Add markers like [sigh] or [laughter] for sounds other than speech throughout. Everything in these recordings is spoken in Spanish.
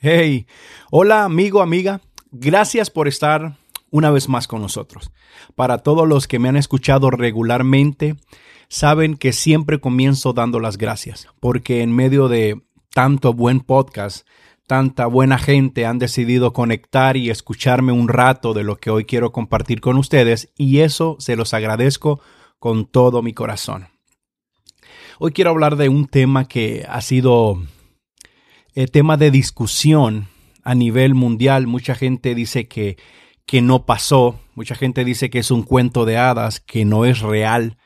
Hey, hola amigo, amiga. Gracias por estar una vez más con nosotros. Para todos los que me han escuchado regularmente, saben que siempre comienzo dando las gracias, porque en medio de tanto buen podcast, tanta buena gente han decidido conectar y escucharme un rato de lo que hoy quiero compartir con ustedes y eso se los agradezco con todo mi corazón. Hoy quiero hablar de un tema que ha sido eh, tema de discusión a nivel mundial. Mucha gente dice que, que no pasó, mucha gente dice que es un cuento de hadas, que no es real,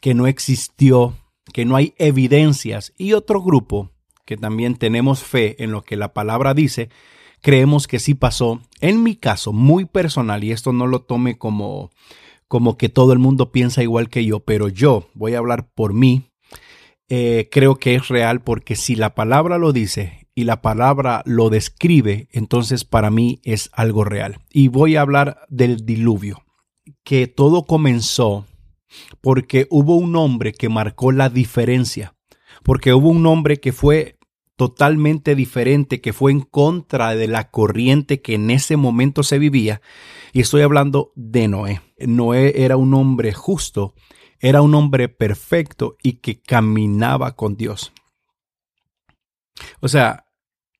que no existió, que no hay evidencias. Y otro grupo, que también tenemos fe en lo que la palabra dice, creemos que sí pasó. En mi caso, muy personal, y esto no lo tome como, como que todo el mundo piensa igual que yo, pero yo voy a hablar por mí, eh, creo que es real porque si la palabra lo dice y la palabra lo describe, entonces para mí es algo real. Y voy a hablar del diluvio, que todo comenzó porque hubo un hombre que marcó la diferencia, porque hubo un hombre que fue totalmente diferente, que fue en contra de la corriente que en ese momento se vivía. Y estoy hablando de Noé. Noé era un hombre justo era un hombre perfecto y que caminaba con Dios. O sea,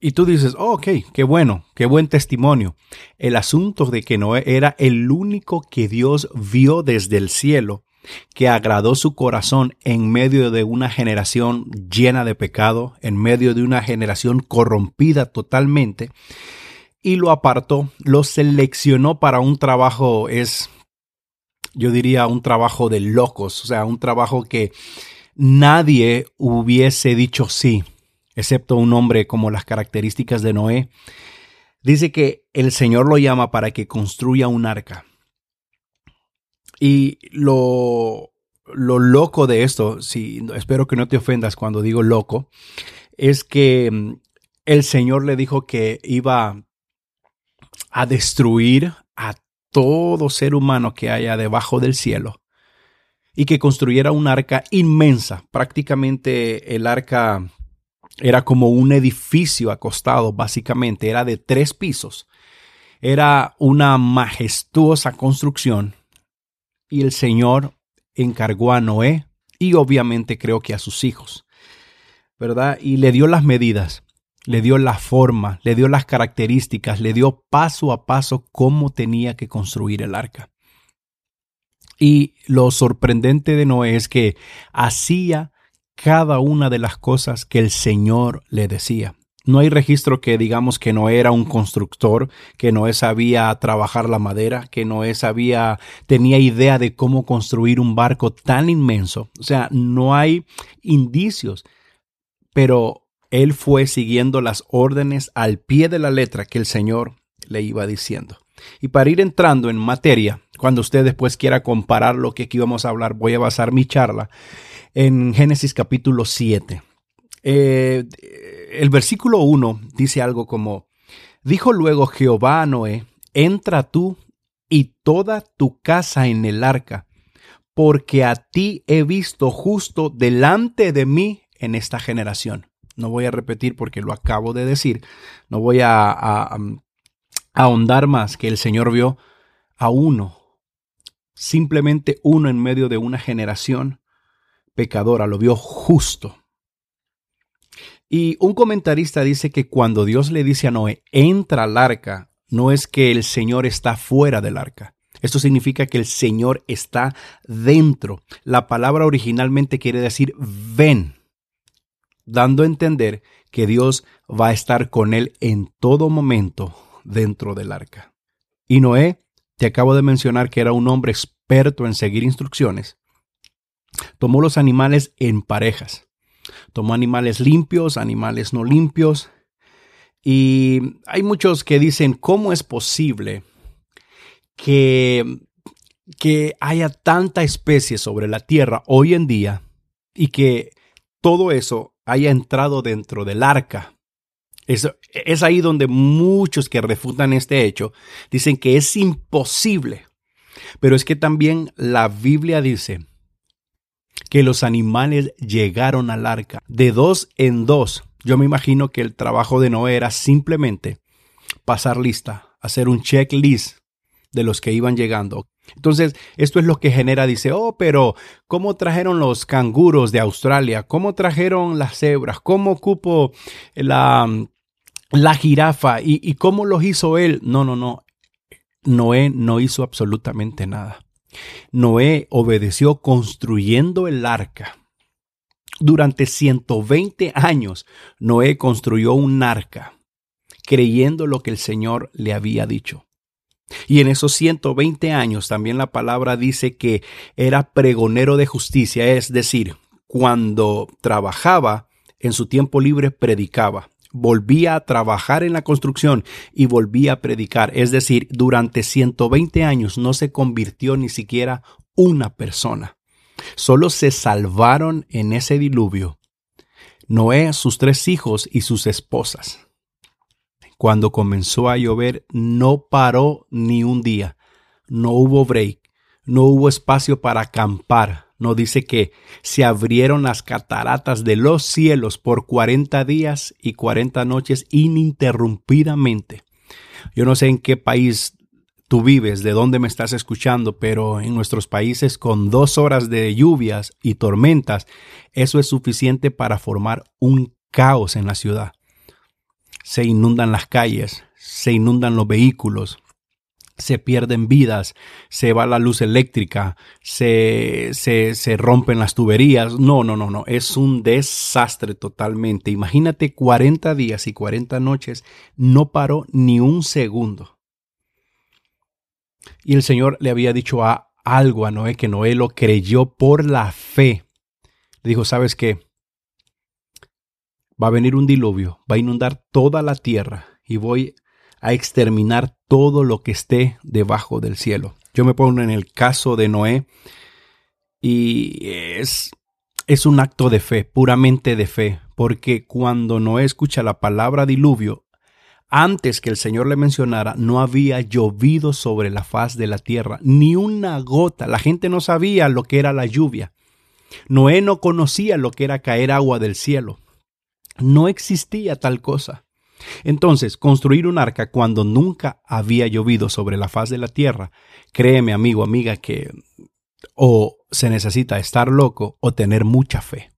y tú dices, oh, ok, qué bueno, qué buen testimonio. El asunto de que Noé era el único que Dios vio desde el cielo, que agradó su corazón en medio de una generación llena de pecado, en medio de una generación corrompida totalmente, y lo apartó, lo seleccionó para un trabajo, es yo diría, un trabajo de locos, o sea, un trabajo que nadie hubiese dicho sí, excepto un hombre como las características de Noé. Dice que el Señor lo llama para que construya un arca. Y lo, lo loco de esto, si, espero que no te ofendas cuando digo loco, es que mm, el Señor le dijo que iba a destruir a todo ser humano que haya debajo del cielo y que construyera un arca inmensa. Prácticamente el arca era como un edificio acostado, básicamente, era de tres pisos. Era una majestuosa construcción y el Señor encargó a Noé y obviamente creo que a sus hijos, ¿verdad? Y le dio las medidas le dio la forma, le dio las características, le dio paso a paso cómo tenía que construir el arca. Y lo sorprendente de Noé es que hacía cada una de las cosas que el Señor le decía. No hay registro que digamos que Noé era un constructor, que Noé sabía trabajar la madera, que Noé sabía, tenía idea de cómo construir un barco tan inmenso. O sea, no hay indicios. Pero él fue siguiendo las órdenes al pie de la letra que el Señor le iba diciendo. Y para ir entrando en materia, cuando usted después quiera comparar lo que aquí vamos a hablar, voy a basar mi charla en Génesis capítulo 7. Eh, el versículo 1 dice algo como, dijo luego Jehová a Noé, entra tú y toda tu casa en el arca, porque a ti he visto justo delante de mí en esta generación. No voy a repetir porque lo acabo de decir. No voy a, a, ahondar más que el Señor vio a uno, simplemente uno en medio de una generación pecadora, lo vio justo. Y un comentarista dice que cuando Dios le dice a Noé, entra al arca, no es que el Señor está fuera del arca. Esto significa que el Señor está dentro. La palabra originalmente quiere decir ven dando a entender que Dios va a estar con él en todo momento dentro del arca. Y Noé, te acabo de mencionar que era un hombre experto en seguir instrucciones, tomó los animales en parejas. Tomó animales limpios, animales no limpios. Y hay muchos que dicen, ¿cómo es posible que, que haya tanta especie sobre la tierra hoy en día y que todo eso haya entrado dentro del arca. Es, es ahí donde muchos que refutan este hecho dicen que es imposible. Pero es que también la Biblia dice que los animales llegaron al arca de dos en dos Yo me imagino que el trabajo de Noé era simplemente pasar lista, hacer un checklist de los que iban llegando. Entonces, esto es lo que genera, dice, oh, pero ¿cómo trajeron los canguros de Australia? ¿Cómo trajeron las cebras? ¿Cómo cupo la, la jirafa? ¿Y, ¿Y cómo los hizo él? No, no, no. Noé no hizo absolutamente nada. Noé obedeció construyendo el arca. Durante 120 años, Noé construyó un arca, creyendo lo que el Señor le había dicho. Y en esos 120 años también la palabra dice que era pregonero de justicia, es decir, cuando trabajaba en su tiempo libre predicaba, volvía a trabajar en la construcción y volvía a predicar, es decir, durante 120 años no se convirtió ni siquiera una persona. Solo se salvaron en ese diluvio Noé, sus tres hijos y sus esposas. Cuando comenzó a llover, no paró ni un día. No hubo break. No hubo espacio para acampar. No dice que se abrieron las cataratas de los cielos por 40 días y 40 noches ininterrumpidamente. Yo no sé en qué país tú vives, de dónde me estás escuchando, pero en nuestros países con dos horas de lluvias y tormentas, eso es suficiente para formar un caos en la ciudad se inundan las calles, se inundan los vehículos, se pierden vidas, se va la luz eléctrica, se, se, se, rompen las tuberías. No, no, no, no, es un desastre totalmente. Imagínate 40 días y 40 noches, no paró ni un segundo. Y el Señor le había dicho a algo a Noé que Noé lo creyó por la fe. Le dijo, ¿sabes qué? Va a venir un diluvio, va a inundar toda la tierra y voy a exterminar todo lo que esté debajo del cielo. Yo me pongo en el caso de Noé y es, es un acto de fe, puramente de fe, porque cuando Noé escucha la palabra diluvio, antes que el Señor le mencionara, no había llovido sobre la faz de la tierra, ni una gota. La gente no sabía lo que era la lluvia. Noé no conocía lo que era caer agua del cielo. No existía tal cosa. Entonces, construir un arca cuando nunca había llovido sobre la faz de la tierra, créeme amigo, amiga, que o se necesita estar loco o tener mucha fe.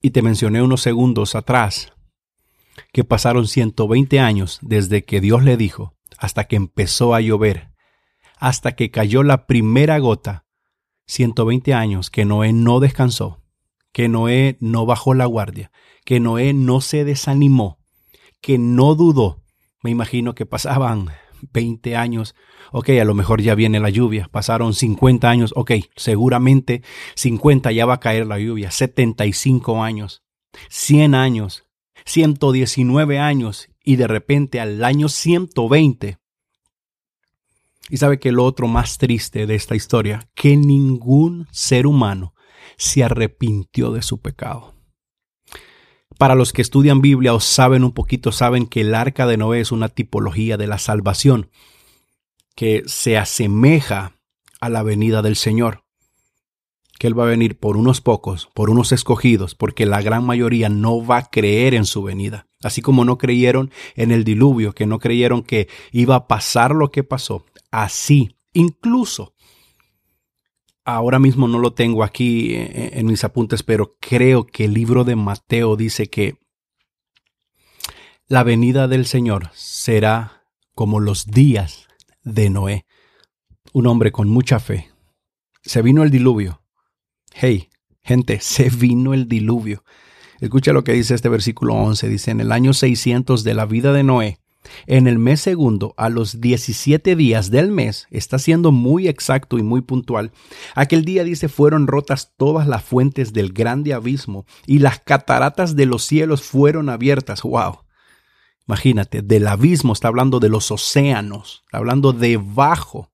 Y te mencioné unos segundos atrás que pasaron 120 años desde que Dios le dijo hasta que empezó a llover, hasta que cayó la primera gota, 120 años que Noé no descansó que Noé no bajó la guardia, que Noé no se desanimó, que no dudó. Me imagino que pasaban [laughs] 20 años, ok, a lo mejor ya viene la lluvia, pasaron 50 años, ok, seguramente 50 ya va a caer la lluvia, 75 años, 100 años, 119 años y de repente al año 120. Y sabe que lo otro más triste de esta historia, que ningún ser humano se arrepintió de su pecado. Para los que estudian Biblia o saben un poquito, saben que el arca de Noé es una tipología de la salvación que se asemeja a la venida del Señor. Que Él va a venir por unos pocos, por unos escogidos, porque la gran mayoría no va a creer en su venida. Así como no creyeron en el diluvio, que no creyeron que iba a pasar lo que pasó. Así, incluso ahora mismo no lo tengo aquí en, mis apuntes, pero creo que el libro de Mateo dice que la venida del Señor será como los días de Noé, un hombre con mucha fe. Se vino el diluvio. Hey, gente, [laughs] se vino el diluvio. Escucha lo que dice este versículo 11. Dice, en el año 600 de la vida de Noé, en el mes segundo, a los 17 días del mes, está siendo muy exacto y muy puntual. Aquel día dice, fueron rotas todas las fuentes del grande abismo y las cataratas de los cielos fueron abiertas. ¡Wow! Imagínate, del abismo está hablando de los océanos, está hablando debajo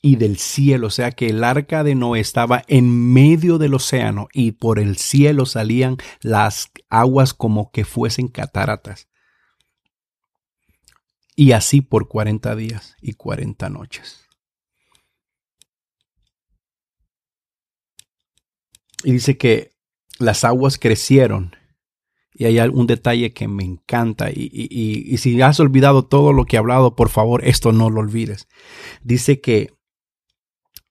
y del cielo, o sea que el arca de Noé estaba en medio del océano y por el cielo salían las aguas como que fuesen cataratas y así por 40 días y 40 noches. Y dice que las aguas crecieron. Y hay un detalle que me encanta. Y, y, si has olvidado todo lo que he hablado, por favor, esto no lo olvides. Dice que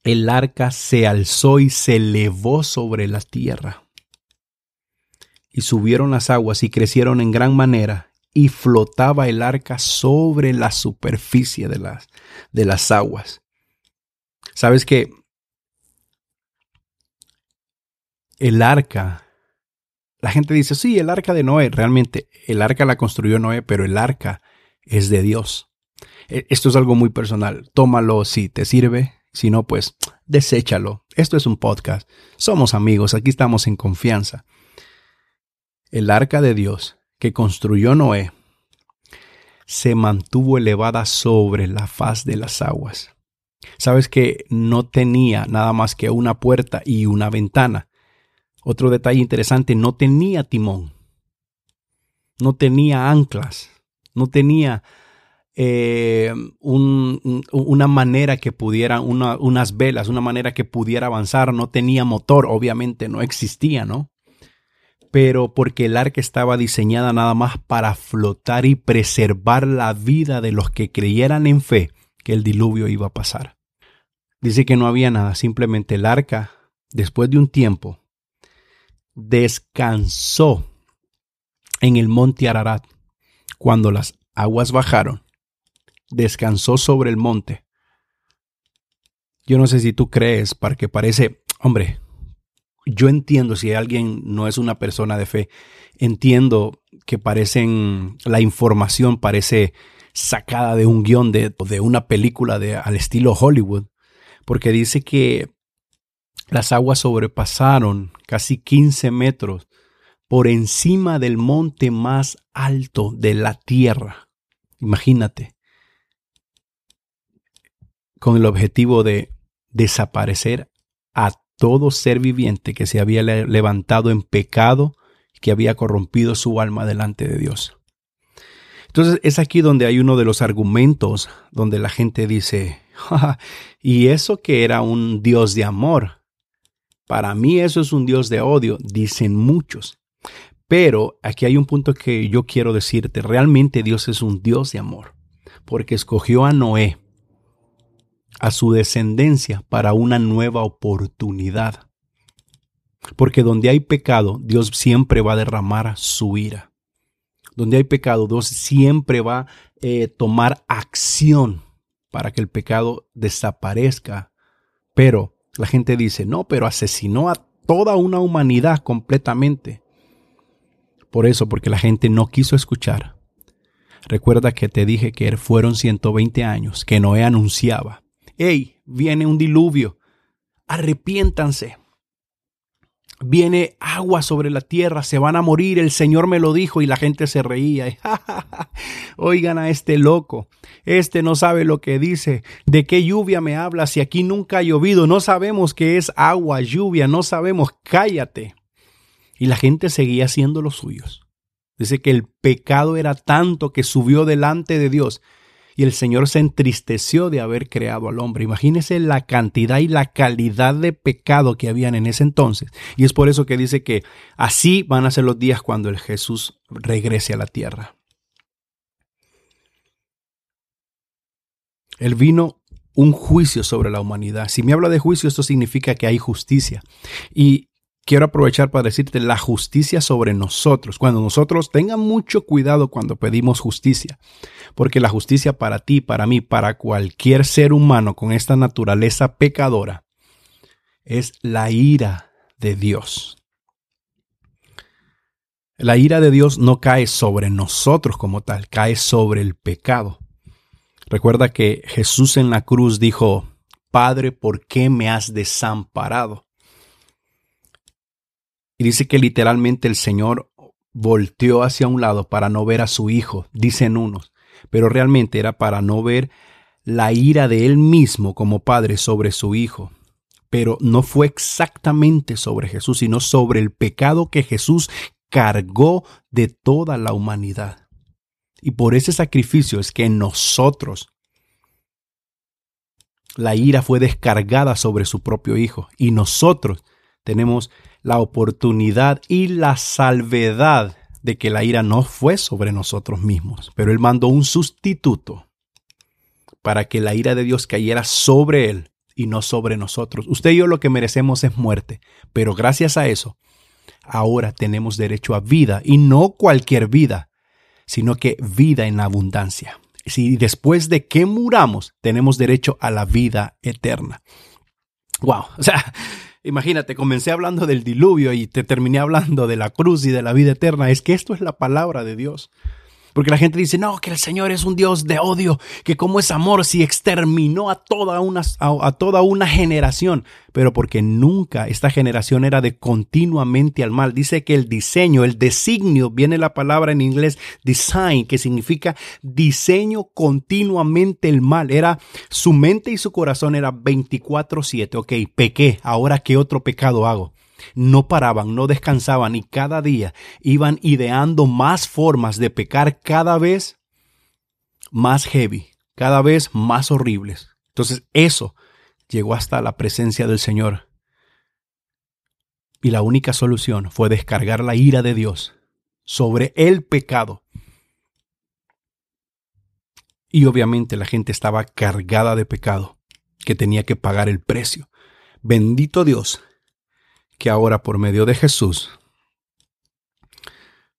el arca se alzó y se elevó sobre la tierra. Y subieron las aguas y crecieron en gran manera y flotaba el arca sobre la superficie de las, de las aguas. Sabes que el arca, la gente dice, sí, el arca de Noé, realmente el arca la construyó Noé, pero el arca es de Dios. E, esto es algo muy personal. Tómalo si te sirve, si no, pues deséchalo. Esto es un podcast. Somos amigos, aquí estamos en confianza. El arca de Dios que construyó Noé se mantuvo elevada sobre la faz de las aguas. Sabes que no tenía nada más que una puerta y una ventana. Otro detalle interesante, no tenía timón, no tenía anclas, no tenía eh, una manera que pudiera, unas velas, una manera que pudiera avanzar, no tenía motor, obviamente no existía, ¿no? Pero porque el arca estaba diseñada nada más para flotar y preservar la vida de los que creyeran en fe que el diluvio iba a pasar. Dice que no había nada, simplemente el arca, después de un tiempo, descansó en el monte Ararat. Cuando las aguas bajaron, descansó sobre el monte. Yo no sé si tú crees, para que parece, hombre, yo entiendo si alguien no es una persona de fe, entiendo que parecen, la información parece sacada de un guion de, de una película de, al estilo Hollywood, porque dice que las aguas sobrepasaron casi 15 metros por encima del monte más alto de la tierra. Imagínate, con el objetivo de desaparecer a todo ser viviente que se había levantado en pecado, que había corrompido su alma delante de Dios. Entonces es aquí donde hay uno de los argumentos donde la gente dice, y eso que era un Dios de amor, para mí eso es un Dios de odio, dicen muchos. Pero aquí hay un punto que yo quiero decirte, realmente Dios es un Dios de amor, porque escogió a Noé a su descendencia para una nueva oportunidad. Porque donde hay pecado, Dios siempre va a derramar su ira. Donde hay pecado, Dios siempre va a eh, tomar acción para que el pecado desaparezca. Pero la gente dice, no, pero asesinó a toda una humanidad completamente. Por eso, porque la gente no quiso escuchar. Recuerda que te dije que fueron 120 años que Noé anunciaba hey, viene un diluvio, arrepiéntanse. Viene agua sobre la tierra, se van a morir, el Señor me lo dijo y la gente se reía. [laughs] Oigan a este loco, este no sabe lo que dice, de qué lluvia me habla si aquí nunca ha llovido, no sabemos qué es agua, lluvia, no sabemos, cállate. Y la gente seguía haciendo los suyos. Dice que el pecado era tanto que subió delante de Dios y el Señor se entristeció de haber creado al hombre. Imagínese la cantidad y la calidad de pecado que habían en ese entonces. Y es por eso que dice que así van a ser los días cuando el Jesús regrese a la tierra. Él vino un juicio sobre la humanidad. Si me habla de juicio, esto significa que hay justicia. Y quiero aprovechar para decirte la justicia sobre nosotros. Cuando nosotros tengan mucho cuidado cuando pedimos justicia, porque la justicia para ti, para mí, para cualquier ser humano con esta naturaleza pecadora, es la ira de Dios. La ira de Dios no cae sobre nosotros como tal, cae sobre el pecado. Recuerda que Jesús en la cruz dijo, Padre, ¿por qué me has desamparado? Y dice que literalmente el Señor volteó hacia un lado para no ver a su hijo, dicen unos, pero realmente era para no ver la ira de él mismo como padre sobre su hijo. Pero no fue exactamente sobre Jesús, sino sobre el pecado que Jesús cargó de toda la humanidad. Y por ese sacrificio es que nosotros la ira fue descargada sobre su propio hijo y nosotros tenemos la oportunidad y la salvedad de que la ira no fue sobre nosotros mismos, pero Él mandó un sustituto para que la ira de Dios cayera sobre Él y no sobre nosotros. Usted y yo lo que merecemos es muerte, pero gracias a eso, ahora tenemos derecho a vida y no cualquier vida, sino que vida en abundancia. Si después de que muramos tenemos derecho a la vida eterna. Wow, o sea, Imagínate, comencé hablando del diluvio y te terminé hablando de la cruz y de la vida eterna. Es que esto es la palabra de Dios. Porque la gente dice, no, que el Señor es un Dios de odio, que como es amor si exterminó a toda, una, a, toda una generación, pero porque nunca esta generación era de continuamente al mal. Dice que el diseño, el designio, viene la palabra en inglés design, que significa diseño continuamente el mal. Era su mente y su corazón era 24/7. Ok, pequé, ahora qué otro pecado hago no paraban, no descansaban y cada día iban ideando más formas de pecar cada vez más heavy, cada vez más horribles. Entonces eso llegó hasta la presencia del Señor. Y la única solución fue descargar la ira de Dios sobre el pecado. Y obviamente la gente estaba cargada de pecado, que tenía que pagar el precio. Bendito Dios que ahora por medio de Jesús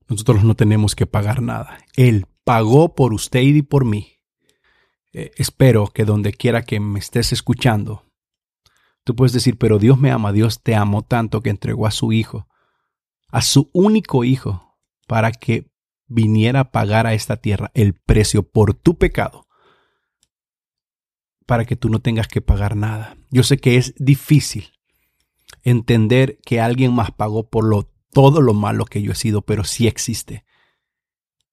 nosotros no tenemos que pagar nada. Él pagó por usted y por mí. Eh, espero que donde quiera que me estés escuchando, tú puedes decir, pero Dios me ama, Dios te amó tanto que entregó a su Hijo, a su único Hijo, para que viniera a pagar a esta tierra el precio por tu pecado, para que tú no tengas que pagar nada. Yo sé que es difícil, entender que alguien más pagó por lo, todo lo malo que yo he sido, pero sí existe.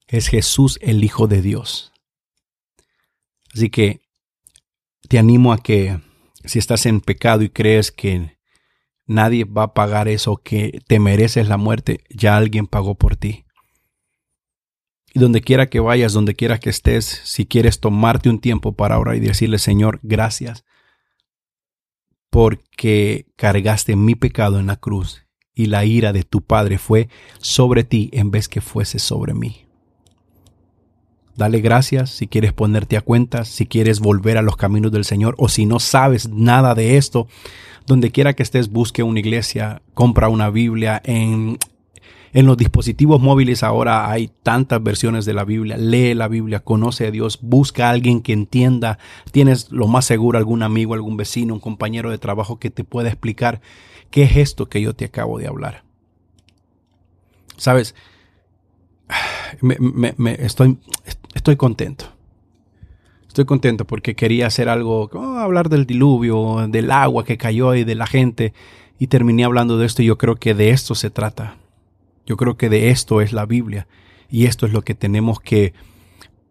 Es Jesús el Hijo de Dios. Así que te animo a que si estás en pecado y crees que nadie va a pagar eso, que te mereces la muerte, ya alguien pagó por ti. Y donde quiera que vayas, donde quiera que estés, si quieres tomarte un tiempo para orar y decirle, Señor, gracias porque cargaste mi pecado en la cruz y la ira de tu Padre fue sobre ti en vez que fuese sobre mí. Dale gracias si quieres ponerte a cuentas, si quieres volver a los caminos del Señor o si no sabes nada de esto, donde quiera que estés, busque una iglesia, compra una Biblia en en los dispositivos móviles ahora hay tantas versiones de la Biblia. Lee la Biblia, conoce a Dios, busca a alguien que entienda. Tienes lo más seguro algún amigo, algún vecino, un compañero de trabajo que te pueda explicar qué es esto que yo te acabo de hablar. Sabes, [sighs] me, estoy, estoy contento. Estoy contento porque quería hacer algo, oh, hablar del diluvio, del agua que cayó y de la gente. Y terminé hablando de esto y yo creo que de esto se trata. Yo creo que de esto es la Biblia y esto es lo que tenemos que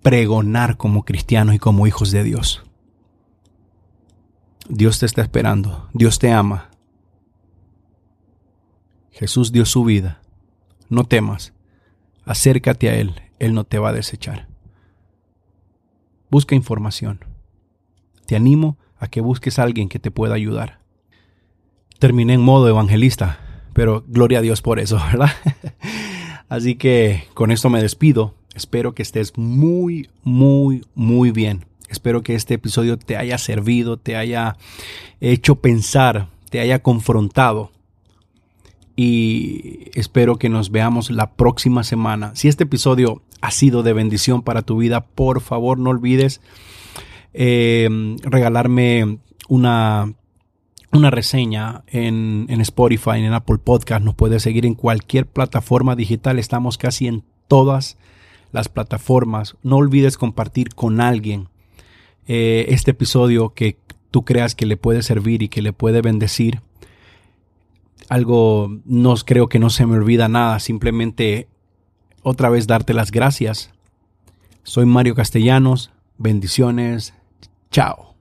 pregonar como cristianos y como hijos de Dios. Dios te está esperando, Dios te ama. Jesús dio su vida. No temas, acércate a Él, Él no te va a desechar. Busca información. Te animo a que busques a alguien que te pueda ayudar. Terminé en modo evangelista pero gloria a Dios por eso, [laughs] ¿verdad? Así que con esto me despido. Espero que estés muy, muy, muy bien. Espero que este episodio te haya servido, te haya hecho pensar, te haya confrontado. Y espero que nos veamos la próxima semana. Si este episodio ha sido de bendición para tu vida, por favor no olvides eh, regalarme una una reseña en, Spotify, en Apple Podcast. Nos puedes seguir en cualquier plataforma digital. Estamos casi en todas las plataformas. No olvides compartir con alguien eh, este episodio que tú creas que le puede servir y que le puede bendecir. Algo no creo que no se me olvida nada. Simplemente otra vez darte las gracias. Soy Mario Castellanos. Bendiciones. Chao.